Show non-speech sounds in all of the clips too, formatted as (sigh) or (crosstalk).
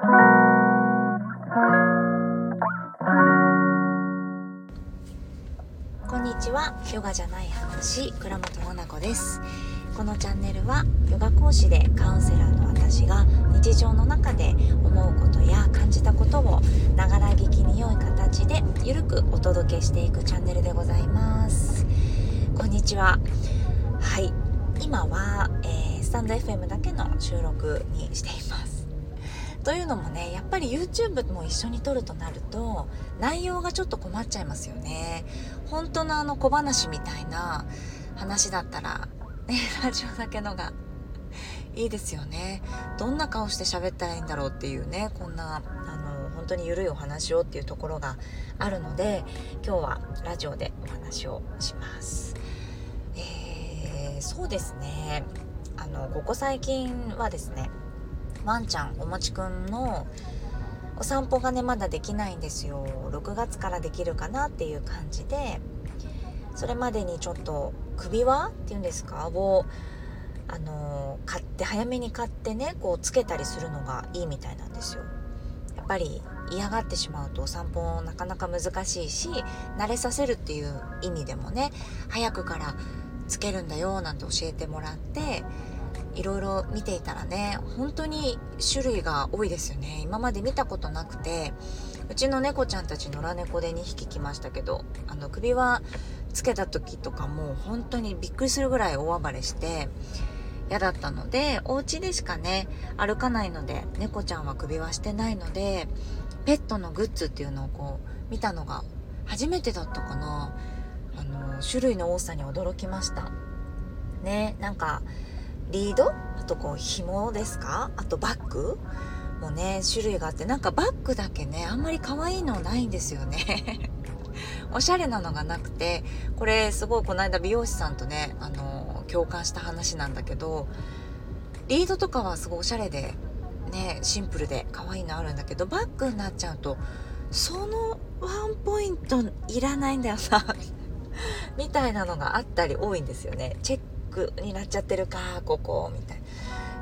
こんにちは。ヨガじゃない話。倉本々子です。このチャンネルはヨガ講師でカウンセラーの私が日常の中で思うことや感じたことをながら聞きに良い形でゆるくお届けしていくチャンネルでございます。こんにちは。はい。今は、えー、スタンド FM だけの収録にしています。というのもねやっぱり YouTube も一緒に撮るとなると内容がちょっと困っちゃいますよね。本当のあの小話みたいな話だったらね (laughs) ラジオだけのがいいですよね。どんな顔して喋ったらいいんだろうっていうねこんなあの本当に緩いお話をっていうところがあるので今日はラジオでお話をします。えー、そうですね。あのここ最近はですねワンちゃんおもちくんのお散歩がねまだできないんですよ。6月からできるかなっていう感じでそれまでにちょっと首輪っていうんですかをあの買って早めに買ってねこうつけたりするのがいいみたいなんですよ。やっぱり嫌がってしまうとお散歩なかなか難しいし慣れさせるっていう意味でもね早くからつけるんだよなんて教えてもらっていろいろ見ていたらね本当に種類が多いですよね。今まで見たことなくてうちの猫ちゃんたち野良猫で2匹来ましたけどあの首輪つけた時とかもう本当にびっくりするぐらい大暴れして嫌だったのでお家でしかね歩かないので猫ちゃんは首輪してないのでペットのグッズっていうのをこう見たのが初めてだったかな。あの種類の多さに驚きました。ねなんかリード？あとこう紐ですか？あとバッグ？もね種類があってなんかバッグだけねあんまり可愛いのないんですよね。(laughs) おしゃれなのがなくてこれすごいこの間美容師さんとねあの共感した話なんだけどリードとかはすごいおしゃれでねシンプルで可愛いのあるんだけどバッグになっちゃうとそのワンポイントいらないんだよなみたいなのがあったり多いんですよね。チェックになっちゃってるかここみたいな。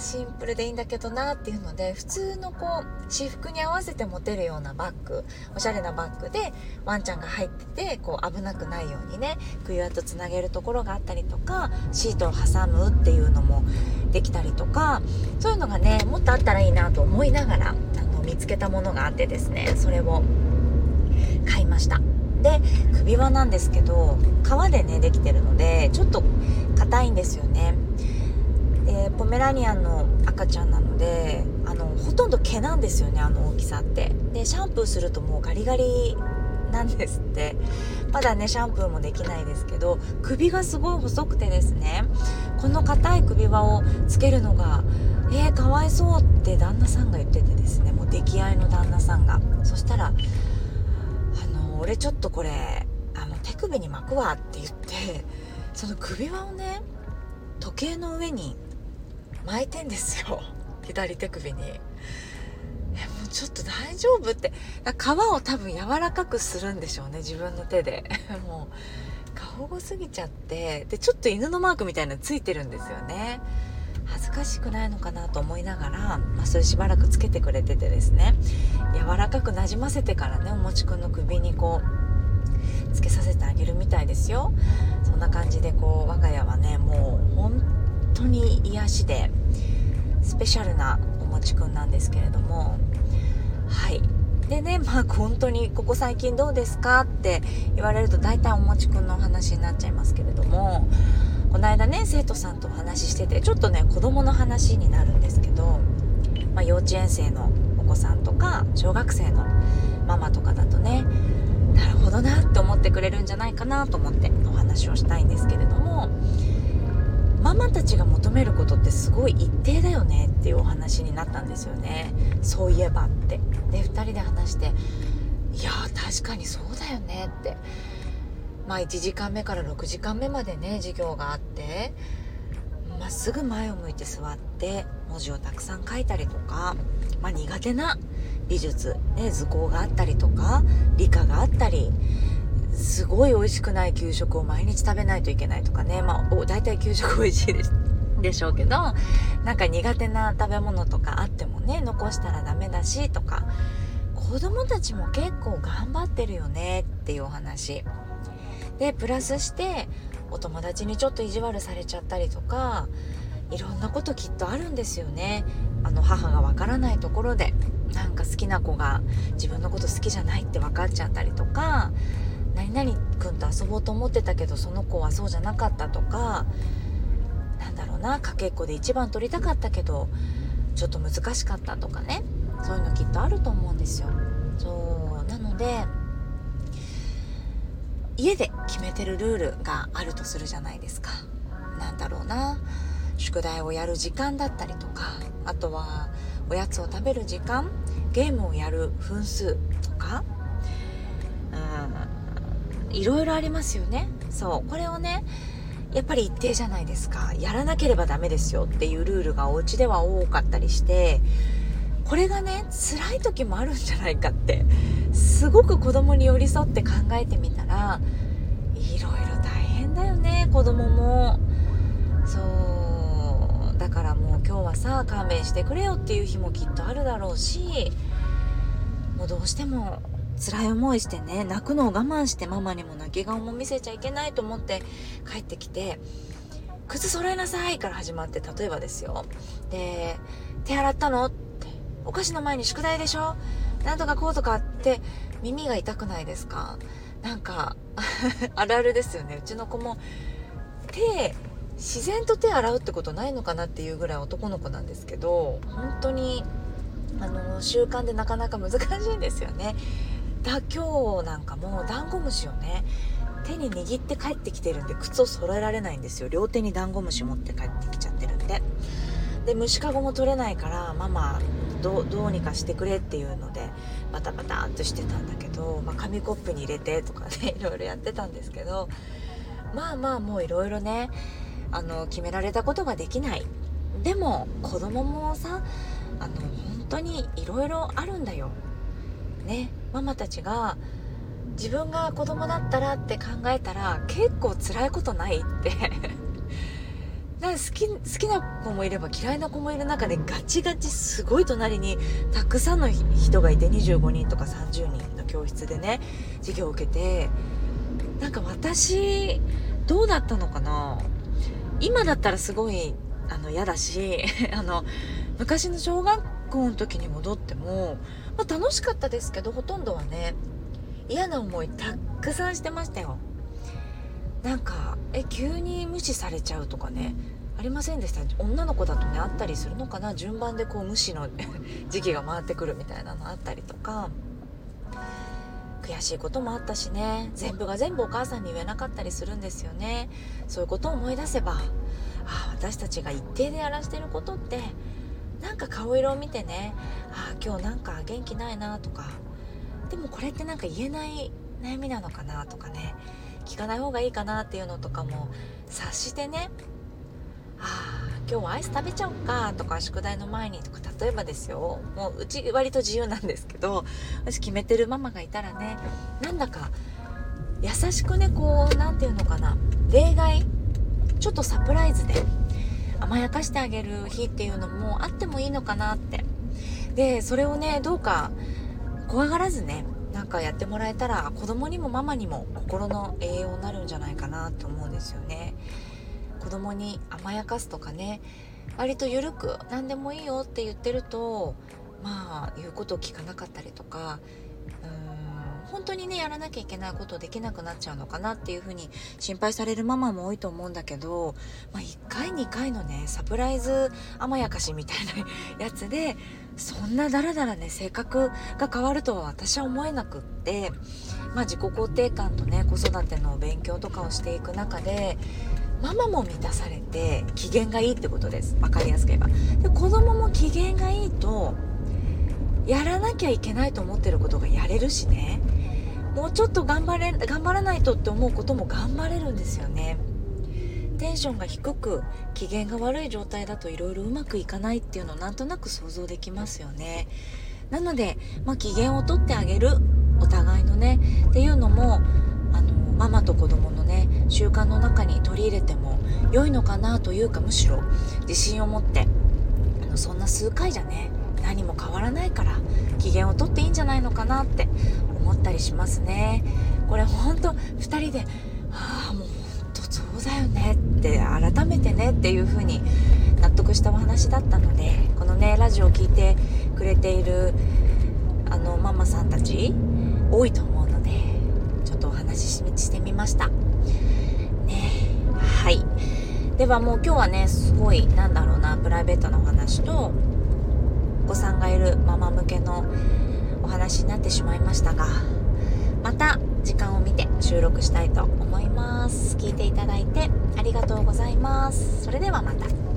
シンプルでいいんだけどなっていうので普通のこう私服に合わせて持てるようなバッグおしゃれなバッグでワンちゃんが入っててこう危なくないようにね首輪とつなげるところがあったりとかシートを挟むっていうのもできたりとかそういうのがねもっとあったらいいなと思いながらあの見つけたものがあってですねそれを買いました。で首輪なんですけど革でねできてるのでちょっと硬いんですよね。でポメラニアンの赤ちゃんなのであのほとんど毛なんですよねあの大きさって。でシャンプーするともうガリガリなんですって。まだねシャンプーもできないですけど首がすごい細くてですねこの硬い首輪をつけるのがえー、かわいそうって旦那さんが言っててですねもう出来合いの旦那さんが。そしたら「の俺ちょっとこれあの手首に巻くわ」って言って (laughs) その首輪をね時計の上に巻いてんですよ。(laughs) 左手首に。えもうちょっと大丈夫って。皮を多分柔らかくするんでしょうね自分の手で。(laughs) もう過保護すぎちゃって。でちょっと犬のマークみたいなのついてるんですよね。恥ずかしくないのかなと思いながら、まあ、それしばらくつけてくれててですね柔らかくなじませてからねおもちくんの首にこうつけさせてあげるみたいですよ。そんな感じでこう我が家はねもう本当に癒しでスペシャルなおもちくんなんですけれども。はい。でねまあ本当にここ最近どうですかって言われると大体おもちくんのお話になっちゃいますけれどもこの間ね生徒さんとお話ししててちょっとね子供の話になるんですけど、まあ、幼稚園生のお子さんとか小学生のママとかだとねなるほどなって思ってくれるんじゃないかなと思ってお話をしたいんですけれどもママたちが求めることってすごい一定だよねっていうお話になったんですよね。そういえばって。で2人で話していや確かにそうだよねって。まあ1時間目から6時間目までね授業があってまっすぐ前を向いて座って文字をたくさん書いたりとか、まあ、苦手な美術、ね、図工があったりとか理科があったりすごい美味しくない給食を毎日食べないといけないとかねまあ大体給食美味しいですでしょうけどなんか苦手な食べ物とかあってもね残したらダメだしとか子供たちも結構頑張ってるよねっていうお話。でプラスしてお友達にちょっと意地悪されちゃったりとかいろんなこときっとあるんですよね。あの母がわからないところでなんか好きな子が自分のこと好きじゃないって分かっちゃったりとか何々君と遊ぼうと思ってたけどその子はそうじゃなかったとかなんだろうなかけっこで1番取りたかったけどちょっと難しかったとかね。そういうのきっとあると思うんですよ。そうなので家で決めてるルールがあるとするじゃないですか。なんだろうな。宿題をやる時間だったりとか。あとはおやつを食べる時間。ゲームをやる分数とか。うん。いろいろありますよね。そう。これをねやっぱり一定じゃないですか。やらなければダメですよっていうルールがお家では多かったりして。これがね辛い時もあるんじゃないかって。すごく子供に寄り添って考えてみたらいろいろ大変だよね子供も。そう。だからもう今日はさ勘弁してくれよっていう日もきっとあるだろうしもうどうしても辛い思いしてね泣くのを我慢してママにも泣き顔も見せちゃいけないと思って帰ってきて靴揃えなさいから始まって例えばですよ。で手洗ったの？お菓子の前に宿題でしょ？なんとかこうとかって耳が痛くないですか？なんか (laughs) あるあるですよね。うちの子も手自然と手洗うってことないのかなっていうぐらい男の子なんですけど本当にあの習慣でなかなか難しいんですよね。だ今日なんかもうダンゴムシをね手に握って帰ってきてるんで靴を揃えられないんですよ。両手にダンゴムシ持って帰ってきちゃってるんで。で虫かごも取れないからママどうにかしてくれっていうのでバタバタっとしてたんだけど、まあ、紙コップに入れてとかね (laughs) いろいろやってたんですけどまあまあもういろいろねあの決められたことができない。でも子供もさあの本当にいろいろあるんだよ。ねママたちが自分が子供だったらって考えたら結構辛いことないって。(laughs) 好き好きな子もいれば嫌いな子もいる中でガチガチすごい隣にたくさんの人がいて25人とか30人の教室でね授業を受けてなんか私どうだったのかな？今だったらすごいあの嫌だし (laughs) あの昔の小学校の時に戻っても、まあ、楽しかったですけどほとんどはね嫌な思いたくさんしてましたよ。なんかえ急に無視されちゃうとかねありませんでした？女の子だとねあったりするのかな？順番でこう無視の (laughs) 時期が回ってくるみたいなのあったりとか悔しいこともあったしね。全部が全部お母さんに言えなかったりするんですよね。そういうことを思い出せばあ私たちが一定でやらしてることってなんか顔色を見てねあ今日なんか元気ないなとかでもこれってなんか言えない悩みなのかなとかね。聞かない方がいいかなっていうのとかも察してねあ今日はアイス食べちゃおうかとか宿題の前にとか例えばですよ。もううち割と自由なんですけど私決めてるママがいたらねなんだか優しくねこう何て言うのかな。例外ちょっとサプライズで甘やかしてあげる日っていうのもあってもいいのかなって。でそれをねどうか怖がらずねなんかやってもらえたら子供にもママにも心の栄養になるんじゃないかなと思うんですよね。子供に甘やかすとかね。割と緩く何でもいいよって言ってるとまあ言うことを聞かなかったりとか本当にねやらなきゃいけないことできなくなっちゃうのかなっていうふうに心配されるママも多いと思うんだけど、まあ、1回2回のねサプライズ甘やかしみたいなやつでそんなだらだらね性格が変わるとは私は思えなくって、まあ、自己肯定感とね子育ての勉強とかをしていく中でママも満たされて機嫌がいいってことです。分かりやすく言えば。で子供も機嫌がいいとやらなきゃいけないと思ってることがやれるしね。もうちょっと頑張れ頑張らないとって思うことも頑張れるんですよね。テンションが低く機嫌が悪い状態だといろいろうまくいかないっていうのをなんとなく想像できますよね。なので、まあ、機嫌をとってあげるお互いのねっていうのもあのママと子供のね習慣の中に取り入れても良いのかなというかむしろ自信を持ってあのそんな数回じゃね何も変わらないから機嫌をとっていいんじゃないのかなって思ったりしますね。これほんと2人で「ああもうほんとそうだよね」って改めてねっていう風に納得したお話だったのでこのねラジオを聴いてくれているあのママさんたち多いと思うのでちょっとお話ししてみました。ねはい。ではもう今日はねすごいなんだろうなプライベートなお話とお子さんがいるママ向けの話になってしまいましたがまた時間を見て収録したいと思います。聞いていただいてありがとうございます。それではまた。